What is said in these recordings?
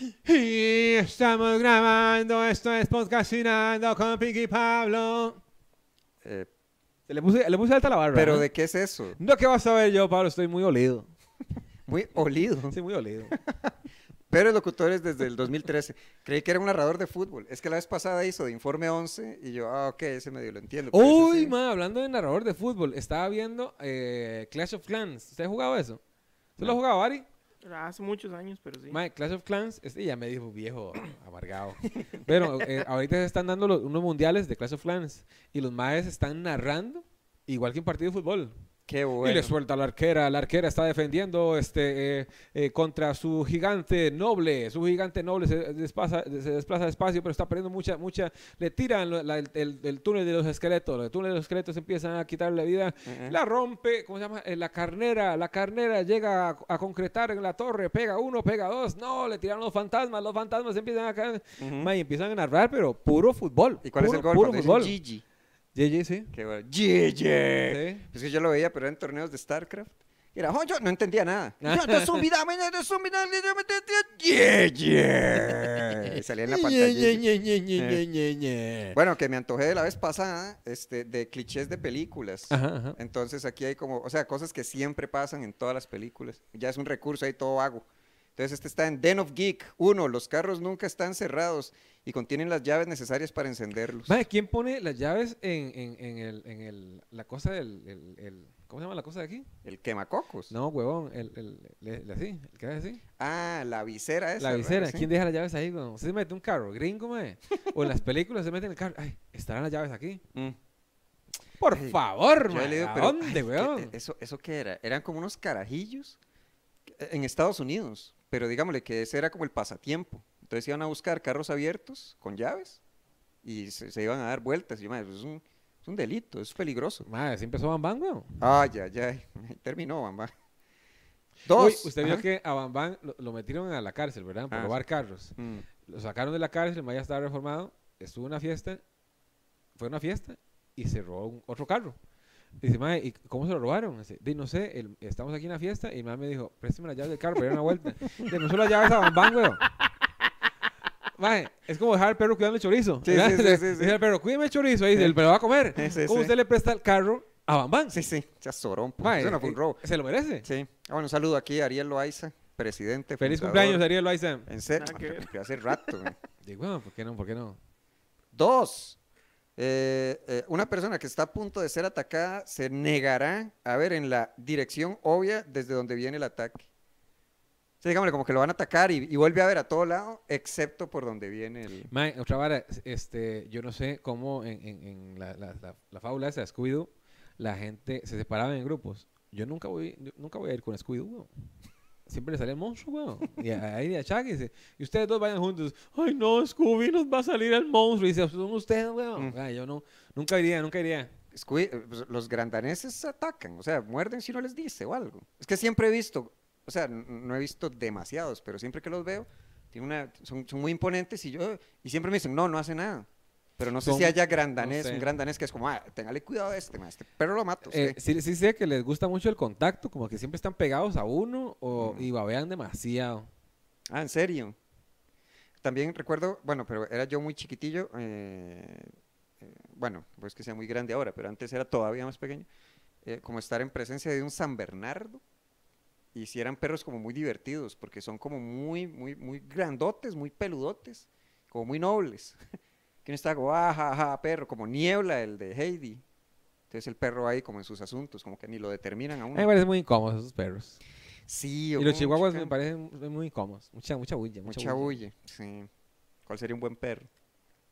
Y estamos grabando, esto es podcastinando con Pinky Pablo. Eh, Le puse, le puse alta la barra. ¿Pero ¿no? de qué es eso? No, ¿qué vas a ver yo, Pablo? Estoy muy olido. Muy olido. Sí, muy olido. Pero el locutor es desde el 2013. Creí que era un narrador de fútbol. Es que la vez pasada hizo de Informe 11 y yo, ah, ok, ese medio lo entiendo. Uy, sí. ma, hablando de narrador de fútbol, estaba viendo eh, Clash of Clans. ¿Usted ha jugado eso? ¿Usted lo ha jugado, Ari? Hace muchos años, pero sí. Ma, Clash of Clans, este ya me dijo viejo, amargado. Pero eh, ahorita se están dando los- unos mundiales de Clash of Clans y los maes están narrando igual que un partido de fútbol. Qué Y bueno. le suelta a la arquera, la arquera está defendiendo este eh, eh, contra su gigante noble, su gigante noble se desplaza, se desplaza despacio, pero está perdiendo mucha, mucha, le tiran la- el, el- el túnel de los esqueletos, el túnel de los esqueletos empiezan a quitarle la vida, Ujú. la rompe, ¿cómo se llama? Eh, la carnera, la carnera llega a, a concretar en la torre, pega uno, pega dos, no, le tiran los fantasmas, los fantasmas empiezan a caer, Ujú. ma, y empiezan a narrar, pero puro fútbol. ¿Y cuál es puro- el gol? Puro fútbol. Gigi. GG, sí. Qué bueno. Sí. Pues que yo lo veía, pero en torneos de StarCraft. Y era, "Oh, yo no entendía nada. Yo, "De zombie, dame, de zombie, dame, dame, dame, Gigi. Y salía en la pantalla. Bueno, que me antojé de la vez pasada este, de clichés de películas. Ajá, ajá. Entonces aquí hay como, o sea, cosas que siempre pasan en todas las películas. Ya es un recurso ahí todo vago. Entonces este está en Den of Geek. Uno, los carros nunca están cerrados y contienen las llaves necesarias para encenderlos. Mae, ¿quién pone las llaves en, en, en el, en el, la cosa del, el, el- ¿cómo se llama la cosa de aquí? El quemacocos. No, huevón, el, el, así, el que así. Ah, la visera esa. la visera. ¿quién deja las llaves ahí? Usted se mete un carro, gringo, mae. O en las películas se mete en el carro, ay, estarán las llaves aquí. Mm. Por Ay, favor, Yo he mae, leído, ¿a pero, dónde, ay, ¿qué- weón? ¿Eso, ¿Eso qué era? Eran como unos carajillos eh, en Estados Unidos, pero digámosle que ese era como el pasatiempo. Entonces iban a buscar carros abiertos con llaves y se, se iban a dar vueltas. Y yo, "Madre, eso es un, es un delito, es peligroso. Mae, ¿sí empezó Bam Bam, weón? Ay, ay, ay. Terminó. Uy, Dos. usted vio Ajá. que a Bam Bam lo, lo metieron a la cárcel, ¿verdad? Por Ah, robar carros. Mm. Lo sacaron de la cárcel, el mae ya estaba reformado, estuvo en una fiesta, fue a una fiesta y se robó un- otro carro. Dice, mae, ¿y cómo se lo robaron? Dice, "Di, no sé, el- estamos aquí en la fiesta y el mae me dijo, préstame las llaves del carro para ir a una vuelta. No las llaves a Bam Bam, weón. Mae, es como dejar al perro cuidando el chorizo. Sí, ¿verdad? sí, sí, sí, sí. Dice al perro, cuídeme el chorizo, ahí, Sí. el perro va a comer. Sí, ¿Cómo sí. usted le presta el carro a Bam Bam? Sí, sí. Ya sorón. pues, Mae, Eso no fue un eh, robo. ¿Se lo merece? Sí. Ah, bueno, un saludo aquí a Ariel Loaiza, presidente. Feliz fundador. cumpleaños, Ariel Loaiza. En serio, Nada que ver. cumplió hace rato. güey. Digo, "Bueno, ¿por qué no? ¿Por qué no? Dos, eh, eh, una persona que está a punto de ser atacada se negará a ver en la dirección obvia desde donde viene el ataque. O sea, como que lo van a atacar y, y vuelve a ver a todo lado, excepto por donde viene el... Mae, otra vara, este, yo no sé cómo en, en- en la, la, la, la fábula esa de Scooby-Doo, la gente se separaba en grupos. Yo nunca voy, yo nunca voy a ir con Scooby-Doo. Siempre le sale el monstruo, weón. Y ahí de achaque dice, y ustedes dos vayan juntos. Ay, no, Scooby nos va a salir el monstruo. Y dice, son ustedes, weón. Mm. Ay, yo no, nunca iría, nunca iría. Scooby- eh, pues, los grandaneses atacan, o sea, muerden si uno les dice o algo. Es que siempre he visto, o sea, no he visto demasiados, pero siempre que los veo, tiene una, son, son muy imponentes y yo, y siempre me dicen, no, no hace nada. Pero no sé Son- si haya grandanés, no sé. un grandanés que es como, ah, téngale cuidado a este, este perro lo mato. Eh, usted". sí, sí sé que les gusta mucho el contacto, como que siempre están pegados a uno o, Mm. y babean demasiado. Ah, ¿en serio? También recuerdo, bueno, pero era yo muy chiquitillo, eh, eh, bueno, pues que sea muy grande ahora, pero antes era todavía más pequeño, eh, como estar en presencia de un San Bernardo, y si eran perros como muy divertidos, porque son como muy, muy, muy grandotes, muy peludotes, como muy nobles. que uno está como, ah, ja, ja, perro, como niebla el de Heidi. Entonces el perro ahí como en sus asuntos, como que ni lo determinan a A mí me parecen muy incómodos esos perros. Sí, Y o los chihuahuas chica- me parecen muy incómodos. Mucha, mucha bulla. Mucha, Mucha bulla. bulla, sí. ¿Cuál sería un buen perro?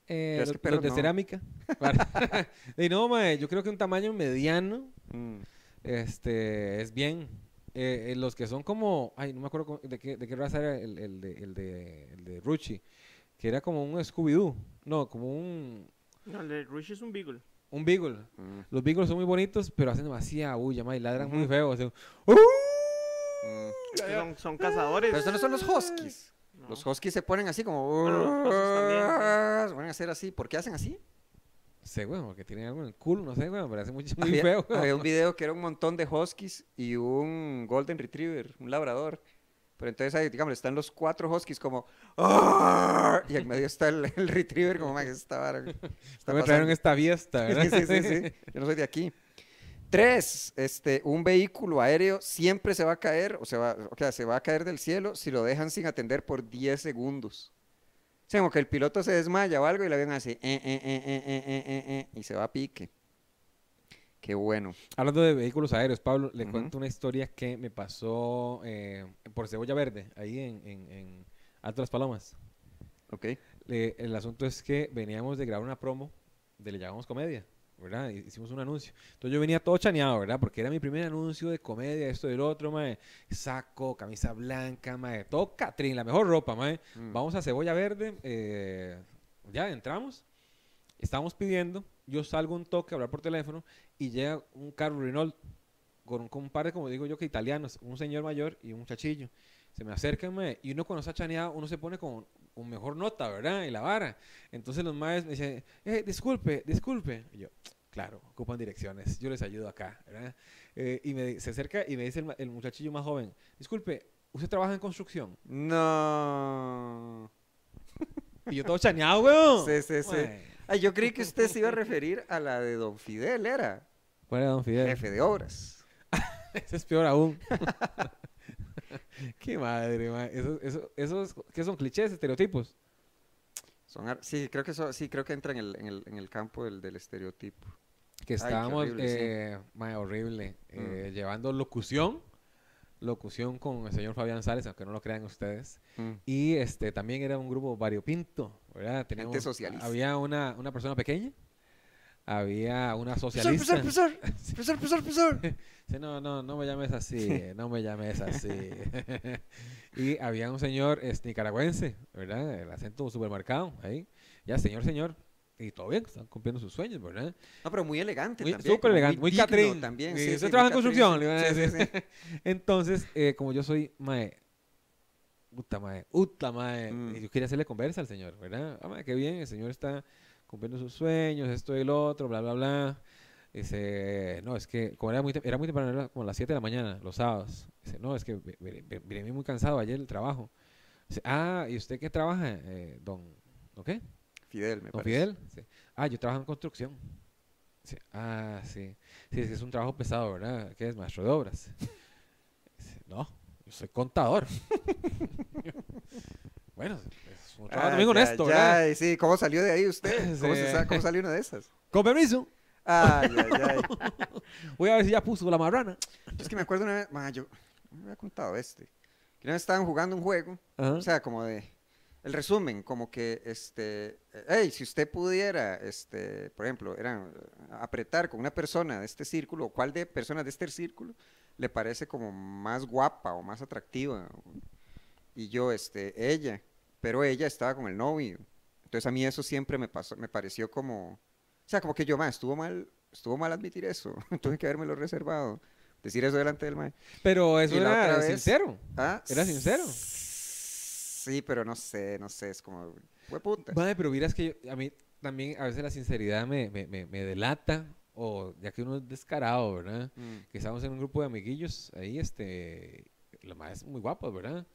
Eh, ¿Crees los, de no? cerámica. Y no, mae, yo creo que un tamaño mediano Mm. este, es bien. Eh, eh, los que son como, ay, no me acuerdo de qué, de qué raza era el, el de, el, de, el de Ruchi, que era como un Scooby-Doo, no, como un, No, el de Rush es un Beagle. un Beagle. Mm. Los Beagles son muy bonitos, pero hacen demasiada bulla, mae, y ladran muy Ujú. feo. Mm. Es que son, son cazadores. Pero estos no son los huskies. No. Los huskies se ponen así como... Bueno, los Se van a hacer así. ¿Por qué hacen así? sé, weón, porque tienen algo en el culo, no sé, weón, pero hace muy, muy había, feo. había un video que era un montón de huskies y un golden retriever, un labrador. Pero entonces ahí, digamos, están los cuatro huskies como... ¡Arr! Y en medio está el, retriever como, man, esta vara. me trajeron esta fiesta, ¿verdad? sí, sí, sí, sí. Yo no soy de aquí. Tres, este, un vehículo aéreo siempre se va a caer, o, se va, sea, se va a caer del cielo si lo dejan sin atender por 10 segundos. O sea, como que el piloto se desmaya o algo y el avión hace, eh eh eh, eh, eh, eh, y se va a pique. Qué bueno. Hablando de vehículos aéreos, Pablo, le cuento una historia que me pasó eh, por Cebolla Verde, ahí en, en, en Alto Las Palomas. Ok. Le- el asunto es que veníamos de grabar una promo de Le Llamamos Comedia, ¿verdad? Y Hicimos un anuncio. Entonces yo venía todo chaneado, ¿verdad? Porque era mi primer anuncio de comedia, esto y lo otro, mae. Saco, camisa blanca, mae. Todo Catrín, la mejor ropa, mae. Mm. Vamos a Cebolla Verde. eh, ya entramos. Estamos pidiendo. Yo salgo un toque a hablar por teléfono y llega un carro Renault con un, de, como digo yo, que italianos, un señor mayor y un muchachillo. Se me acercan, y uno cuando está chaneado, uno se pone con, con mejor nota, ¿verdad? Y la vara. Entonces los maes me dicen, eh, disculpe, disculpe. Y yo, claro, ocupan direcciones, yo les ayudo acá, ¿verdad? Eh, y me, se acerca y me dice el, el muchachillo más joven, disculpe, ¿usted trabaja en construcción? No. Y yo todo chaneado, weón. Sí, sí, sí. Ay, yo creí que usted se iba a referir a la de Don Fidel, era ¿Cuál era, don Fidel? jefe de obras. Ese es peor aún. Qué madre. Eso, eso, esos, ¿qué son clichés, estereotipos? Son sí, creo que eso, sí, creo que entra en el, en el, en el campo del, del estereotipo. Que estábamos, horrible, sí. eh, horrible, eh, Mm. llevando locución, locución con el señor Fabián Sales, aunque no lo crean ustedes. Mm. Y este también era un grupo variopinto, ¿verdad? Teníamos, socialista. Había una, una persona pequeña, había una socialista. profesor, profesor, profesor, profesor. Sí, no, no, no me llames así, no me llames así. y había un señor es, nicaragüense, ¿verdad? El acento supermercado, ahí. Ya, señor, señor. Y todo bien, están cumpliendo sus sueños, ¿verdad? No, pero muy elegante Muy, también. súper elegante, muy digno Catrín. también. Sí, usted sí, trabaja en muy construcción, le a decir. Entonces, eh, como yo soy, mae, puta mae, puta mae, Mm. y yo quería hacerle conversa al señor, ¿verdad? Ah, mae, qué bien, el señor está cumpliendo sus sueños, esto y lo otro, bla, bla, bla. Dice, no, es que como era muy, era muy temprano, era como las 7 de la mañana, los sábados. Dice, no, es que vi- vi- vi- vine muy cansado ayer del trabajo. Dice, ah, ¿y usted qué trabaja, eh, don, ¿no qué? Fidel, me ¿Don parece. Fidel? Ah, yo trabajo en construcción. Sí. Ah, sí. Sí, es que es un trabajo pesado, ¿verdad? ¿Qué es? Maestro de obras. Dice, no, yo soy contador. bueno, es un trabajo Ah, también ya, honesto, ya, ¿verdad? y sí, ¿cómo salió de ahí usted? ¿Cómo, se Sí. sa- cómo salió una de esas? Con permiso, Ay, ay, ay. voy a ver si ya puso la marrana. Es que me acuerdo una vez, ma, yo me había contado este. Que una vez estaban jugando un juego, Ajá. o sea, como de, el resumen, como que, este, hey, si usted pudiera, este, por ejemplo, era eh, apretar con una persona de este círculo, o cuál de personas de este círculo le parece como más guapa o más atractiva. Y yo, este, ella, pero ella estaba con el novio. Entonces a mí eso siempre me pasó, me pareció como, o sea, como que yo, más estuvo mal, estuvo mal admitir eso, tuve que haberme reservado, decir eso delante del mae. Pero eso era vez- sincero. Ah, ¿Era sincero? Sí, pero no sé, no sé, es como, fue puta. Madre, pero miras que yo- a mí también a veces la sinceridad me, me, me, me delata, o ya que uno es descarado, ¿verdad? Mm. que estábamos en un grupo de amiguillos ahí, este, los más muy guapos, ¿verdad?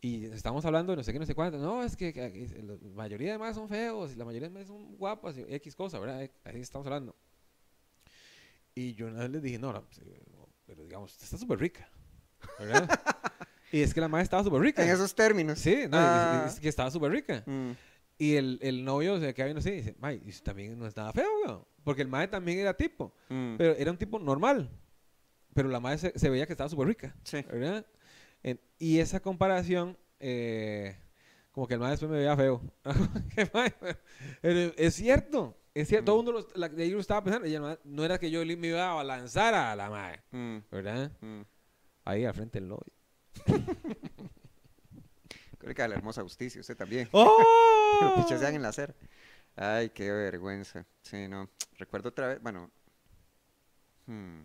Y estamos hablando de no sé qué, no sé cuánto. No, es que, que la mayoría de más son feos y la mayoría de más son guapas y X cosa, ¿verdad? Eh, Ahí estamos hablando. Y yo una vez les dije, no, no, pues, pero digamos, usted está súper rica, ¿verdad? y es que la madre estaba súper rica. En esos términos. Sí, no, es- Ah. es, que estaba súper rica. Mm. Y el, el novio se queda viendo así y dice, May, y también no es nada feo, weón". Porque el madre también era tipo. Mm. Pero era un tipo normal. Pero la madre se, se veía que estaba súper rica. Sí. ¿Verdad? En- y esa comparación, eh, como que el madre después me veía feo. Mae, es cierto. Es cierto. Todo el mundo lo, la, de ahí lo estaba pensando. Y el mae- no era que yo me iba a lanzar a la madre. Mm. ¿Verdad? Mm. Ahí al frente del novio. Creo que a la hermosa justicia, usted también. ¡Oh! Lo pichasean en la acera. Ay, qué vergüenza. Sí, no. Recuerdo otra vez, bueno. hmm.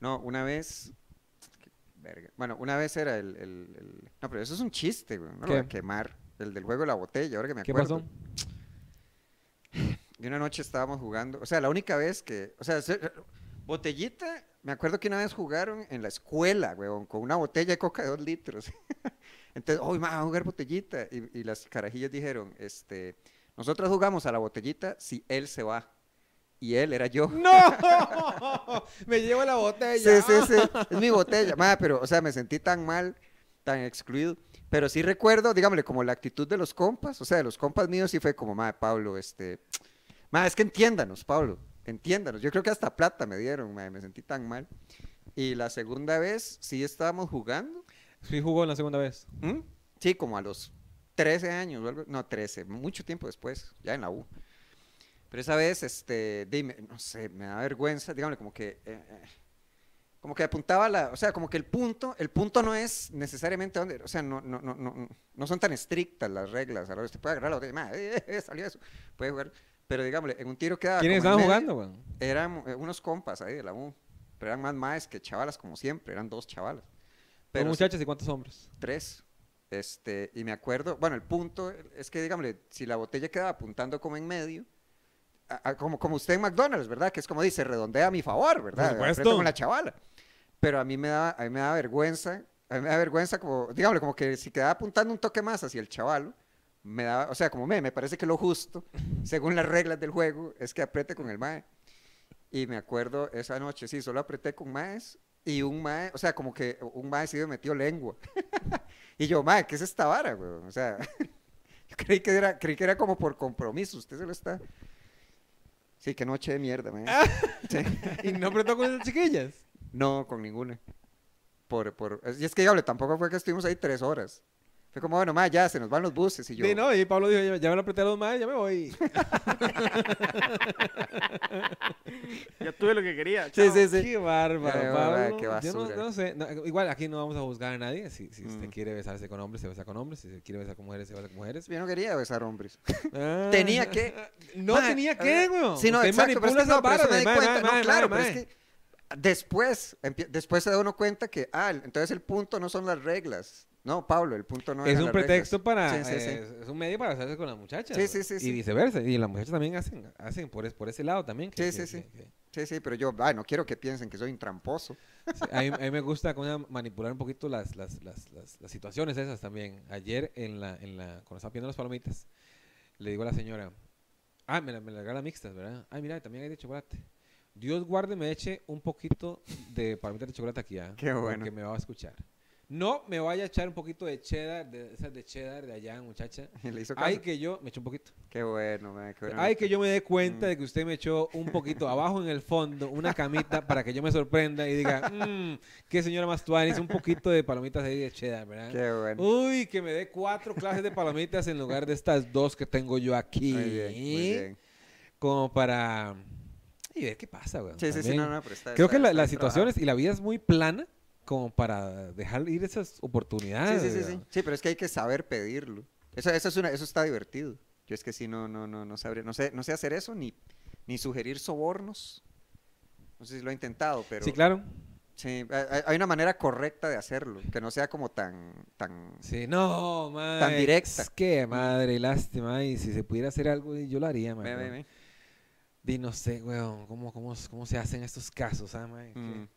No, una vez. qué verga. Bueno, una vez era el, el- el- No, pero eso es un chiste, güey. No lo voy a ¿Qué? quemar. El del juego de la botella, ahora que me ¿Qué acuerdo. pasó? Y una noche estábamos jugando. O sea, la única vez que. O sea, se- botellita me acuerdo que una vez jugaron en la escuela, weón, con una botella de coca de dos litros. Entonces, hoy vamos a jugar botellita. Y, y las carajillas dijeron, este, nosotros jugamos a la botellita si él se va. Y él era yo. ¡No! Me llevo la botella. Sí, sí, sí. Es mi botella. Ma, pero, o sea, me sentí tan mal, tan excluido. Pero sí recuerdo, digámosle, como la actitud de los compas. O sea, de los compas míos sí fue como, madre, Pablo, este. Madre, es que entiéndanos, Pablo. Entiéndanos. Yo creo que hasta plata me dieron, madre. Me sentí tan mal. Y la segunda vez sí estábamos jugando. Sí jugó en la segunda vez. ¿Mm? Sí, como a los 13 años, no, 13, mucho tiempo después, ya en la U. Pero esa vez, este, dime, no sé, me da vergüenza, dígame, como que, eh, eh, como que apuntaba la, o sea, como que el punto, el punto no es necesariamente donde, o sea, no, no, no, no, no son tan estrictas las reglas, a la vez te puede agarrar la botella, ma, eh, eh, salió eso, puede jugar, pero dígame, en un tiro queda ¿Quiénes estaban jugando, weón? Eran eh, unos compas ahí de la U, pero eran más maes que chavalas como siempre, eran dos chavalas. ¿Cuántos Pero muchachos y cuántos hombres? tres. Este, y me acuerdo, bueno, el punto es que, dígame, si la botella quedaba apuntando como en medio, a- a- como, como usted en McDonald's, ¿verdad? Que es como dice, redondea a mi favor, ¿verdad? Por Aprieto supuesto. con la chavala. Pero a mí me da, a mí me da vergüenza, a mí me da vergüenza como, dígame, como que si quedaba apuntando un toque más hacia el chavalo, me da, o sea, como me, me parece que lo justo, según las reglas del juego, es que apriete con el mae. Y me acuerdo esa noche, sí, solo apreté con maes y un mae, o sea, como que un mae sí me metió lengua. y yo, mae, ¿qué es esta vara, güey? O sea, yo creí que era, creí que era como por compromiso, usted se lo está... Sí, qué noche de mierda, mae. Sí. ¿Y no apretó con esas chiquillas? No, con ninguna. Por, por, y es que, diable, tampoco fue que estuvimos ahí tres horas. Fue como, bueno, mae, ya, se nos van los buses. Y yo, Sí, no, y Pablo dijo, ya, ya me lo apreté a los más, ya me voy. Ya tuve lo que quería. Sí, chao. sí, sí. Qué bárbaro, Qué Pablo. bárbaro, qué Yo no, basura. no sé, no, igual aquí no vamos a juzgar a nadie. Si, si usted Mm. quiere besarse con hombres, se besa con hombres. Si se quiere besar con mujeres, se besa con mujeres. Yo no quería besar hombres. Ah. Tenía que. No Mae, tenía que, eh, güey. Sí, no, exacto, pero es que no, pero eso me di cuenta. no, claro, pero es que después, empie- después se da uno cuenta que, ah, entonces el punto no son las reglas. No, Pablo, el punto no es eran un pretexto reglas. para Sí, sí, sí. eh, es un medio para besarse con las muchachas Sí, sí, sí, y sí. viceversa y las muchachas también hacen hacen por, es- por ese lado también que- Sí, que- sí, sí. que- que- Sí, sí, pero yo, ay, no quiero que piensen que soy un tramposo. Sí, a, mí, a mí me gusta manipular un poquito las, las, las, las, situaciones esas también. Ayer, en la, en la, cuando estaba pidiendo las palomitas, le digo a la señora, ah, me la, me la regala mixtas, ¿verdad? Ay, mira, también hay de chocolate. Dios guarde me eche un poquito de palomitas de chocolate aquí, ¿ah? Qué bueno. Porque me va a escuchar. No me vaya a echar un poquito de cheddar, de esas de cheddar de allá, muchacha. Le hizo caso. Ay, que yo me eché un poquito. Qué bueno, man, qué bueno. Ay, que yo me dé Mm. cuenta de que usted me echó un poquito abajo en el fondo, una camita para que yo me sorprenda y diga, mmm, qué señora más tuanis, un poquito de palomitas ahí de cheddar, ¿verdad? Qué bueno. Uy, que me dé cuatro clases de palomitas en lugar de estas dos que tengo yo aquí. Muy bien, muy bien. Como para... Y ver qué pasa, güey. Sí, sí, sí, no, no, pero está Creo está- que la- las situaciones y la vida es muy plana como para dejar ir esas oportunidades. Sí, sí, sí, sí. Sí, pero es que hay que saber pedirlo. Eso, eso, es una, eso está divertido. Yo es que sí, no, no, no, no sabría, no sé, no sé hacer eso ni, ni sugerir sobornos. No sé si lo he intentado, pero Sí, claro. sí, hay, una manera correcta de hacerlo, que no sea como tan, tan, Sí, no, madre. directa. Es que, madre, lástima. Y si se pudiera hacer algo, yo lo haría, Ve, madre. ve, ve. Di, no sé, weón, ¿cómo, cómo, cómo se hacen estos casos, ah? ¿Qué- Mm.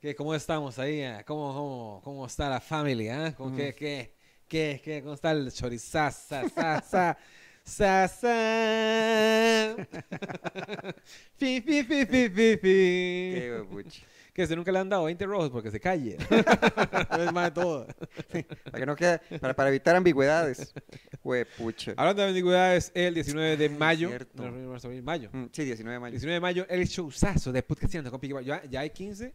Qué- ¿Cómo estamos ahí? ah? ¿Cómo, cómo, cómo está la familia? ah? ¿Cómo, qué, Mm. qué, qué, qué, ¿Cómo está el chorizaza, sa, sa, sa, sa? Fi, fi, fi, fi, fi, fi. Qué huepucha. Que se nunca le han dado 20 rojos porque se calle. es más de todo. Para que no quede, para, para evitar ambigüedades. Huepucha. Hablando de ambigüedades, el 19 de Ay, mayo. cierto. no, no, no, mayo. Mm, Sí, 19 de mayo. 19 de mayo, el showzazo de Podcastinando con Piqui ya hay 15,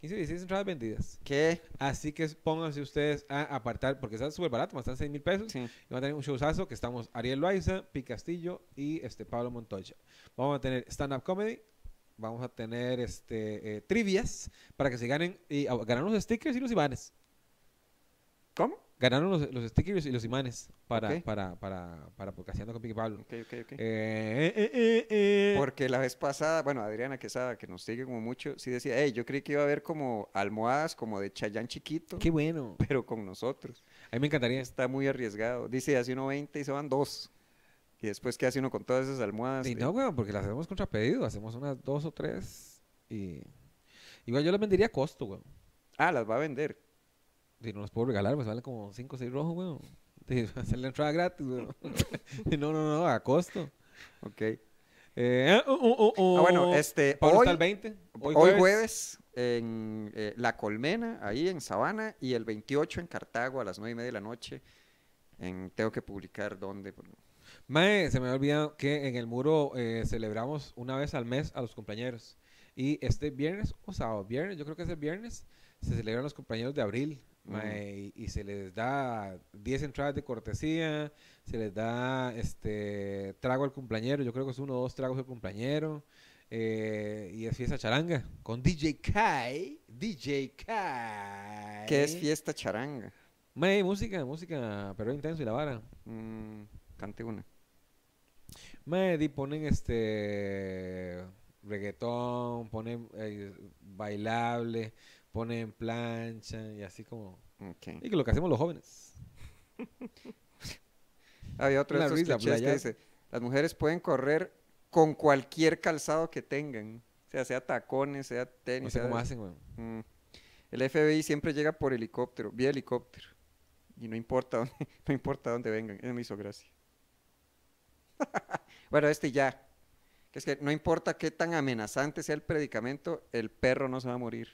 15, 16 entradas vendidas. ¿Qué? Así que pónganse ustedes a apartar, porque está súper barato, están 6 mil pesos. Sí. Y van a tener un showzazo que estamos Ariel Loaiza, Pi Castillo y este Pablo Montoya. Vamos a tener stand-up comedy, vamos a tener este eh, trivias para que se ganen y ah, ganaron los stickers y los imanes. ¿Cómo? Ganaron los, los stickers y los imanes para, Ok. para, para, para Podcastinando con Piqui Pablo. Ok, ok, ok. Eh, eh, eh, eh, eh. Porque la vez pasada, bueno, Adriana Quesada, que nos sigue como mucho, sí decía, hey, yo creí que iba a haber como almohadas como de Chayán chiquito, Qué bueno. pero con nosotros. A mí me encantaría. Está muy arriesgado. Dice, hace uno 20 y se van dos. Y después, ¿qué hace uno con todas esas almohadas? Y de- no, weón, porque las hacemos contra pedido. Hacemos unas dos o tres y... Igual yo las vendería a costo, weón. Ah, las va a vender. Si no las puedo regalar, pues valen como 5 o 6 rojos, weón. Hacer la entrada gratis, weón. no, no, no, a costo. Ok. Eh, uh, uh, uh, Ah, bueno, uh. este, Pablo hoy, está el 20. hoy jueves, en eh, La Colmena, ahí en Sabana, y el 28 en Cartago a las 9 y media de la noche. En, tengo que publicar dónde. Mae, se me había olvidado que en el muro eh, celebramos una vez al mes a los compañeros. Y este viernes o sábado, viernes, yo creo que es el viernes, se celebran los compañeros de abril. Mae, y, y se les da 10 entradas de cortesía, se les da este trago al cumpleañero, yo creo que es uno o dos tragos al cumpleañero. eh, y es fiesta charanga con DJ Kai. DJ Kai. ¿Qué es fiesta charanga? Música, música, pero intenso y la vara. Mm, cante una. Medi ponen este reggaetón, ponen eh, bailable, ponen plancha y así como... Y que lo que hacemos los jóvenes. Había otro de La estos risa, clichés que dice, las mujeres pueden correr con cualquier calzado que tengan. O sea, sea tacones, sea No tenis. sé sea- cómo hacen, weón. Mm. El FBI siempre llega por helicóptero, vía helicóptero. Y no importa dónde, no importa dónde vengan. Eso me hizo gracia. bueno, este ya. Que es que no importa qué tan amenazante sea el predicamento, el perro no se va a morir.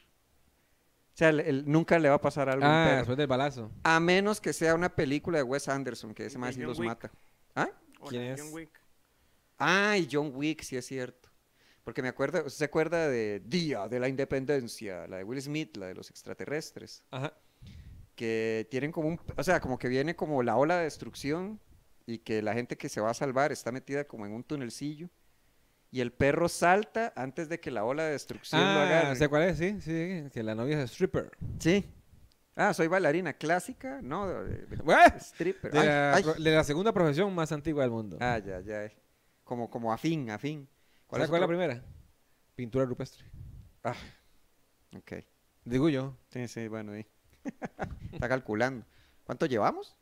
O sea, el- el- nunca le va a pasar algo Ah, perro. después del balazo. A menos que sea una película de Wes Anderson, que ese más sí los Wick. mata. ¿Ah? ¿Quién es? John Wick. Ah, y John Wick, sí es cierto. Porque me acuerdo, ¿usted se acuerda de Día de la Independencia? La de Will Smith, la de los extraterrestres. Ajá. que tienen como un, o sea, como que viene como la ola de destrucción y que la gente que se va a salvar está metida como en un tunelcillo y el perro salta antes de que la ola de destrucción lo Ah, agarre. ¿sé cuál es? Sí, sí, que la novia es stripper. Sí. Ah, soy bailarina clásica, no, ¡Buah! stripper. De, Ay, la, ay. pro- de la segunda profesión más antigua del mundo. Ah, ya, ya. Como, como afín, afín. ¿Cuál, cuál es la primera? Pintura rupestre. Ah, ok. Digo yo. Sí, sí, bueno, ahí. Está calculando. ¿Cuánto llevamos?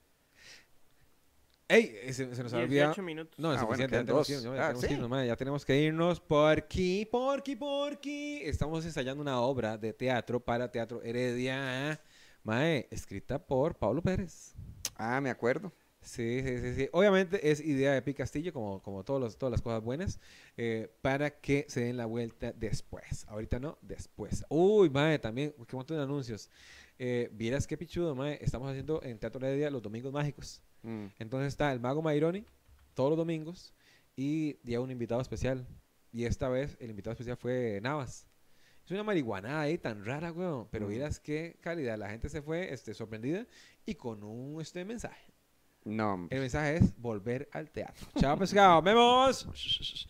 ¡Ey! eh, Se, se nos ha olvidado. 18 minutos. No, es Ah, bueno, suficiente. ya, quedan tenemos que irnos, ya Ah, tenemos que ¿sí? irnos, mae, ya tenemos que irnos porque, porque, porque estamos ensayando una obra de teatro para Teatro Heredia, mae, escrita por Pablo Pérez. Ah, me acuerdo. Sí, sí, sí, sí. Obviamente es idea de Pi Castillo, como, como todos los, todas las cosas buenas, eh, para que se den la vuelta después. Ahorita no, después. Uy, mae, también, qué montón de anuncios. Eh, Vieras qué pichudo, mae, estamos haciendo en Teatro Heredia los Domingos Mágicos. Mm. Entonces está el Mago Maironi todos los domingos y ya un invitado especial. Y esta vez el invitado especial fue Navas. Es una marihuana ahí tan rara, weón. Pero Mm. miras qué calidad. La gente se fue este, sorprendida y con un este mensaje. No. El mensaje es volver al teatro. Chao, pescado. ¡Vemos!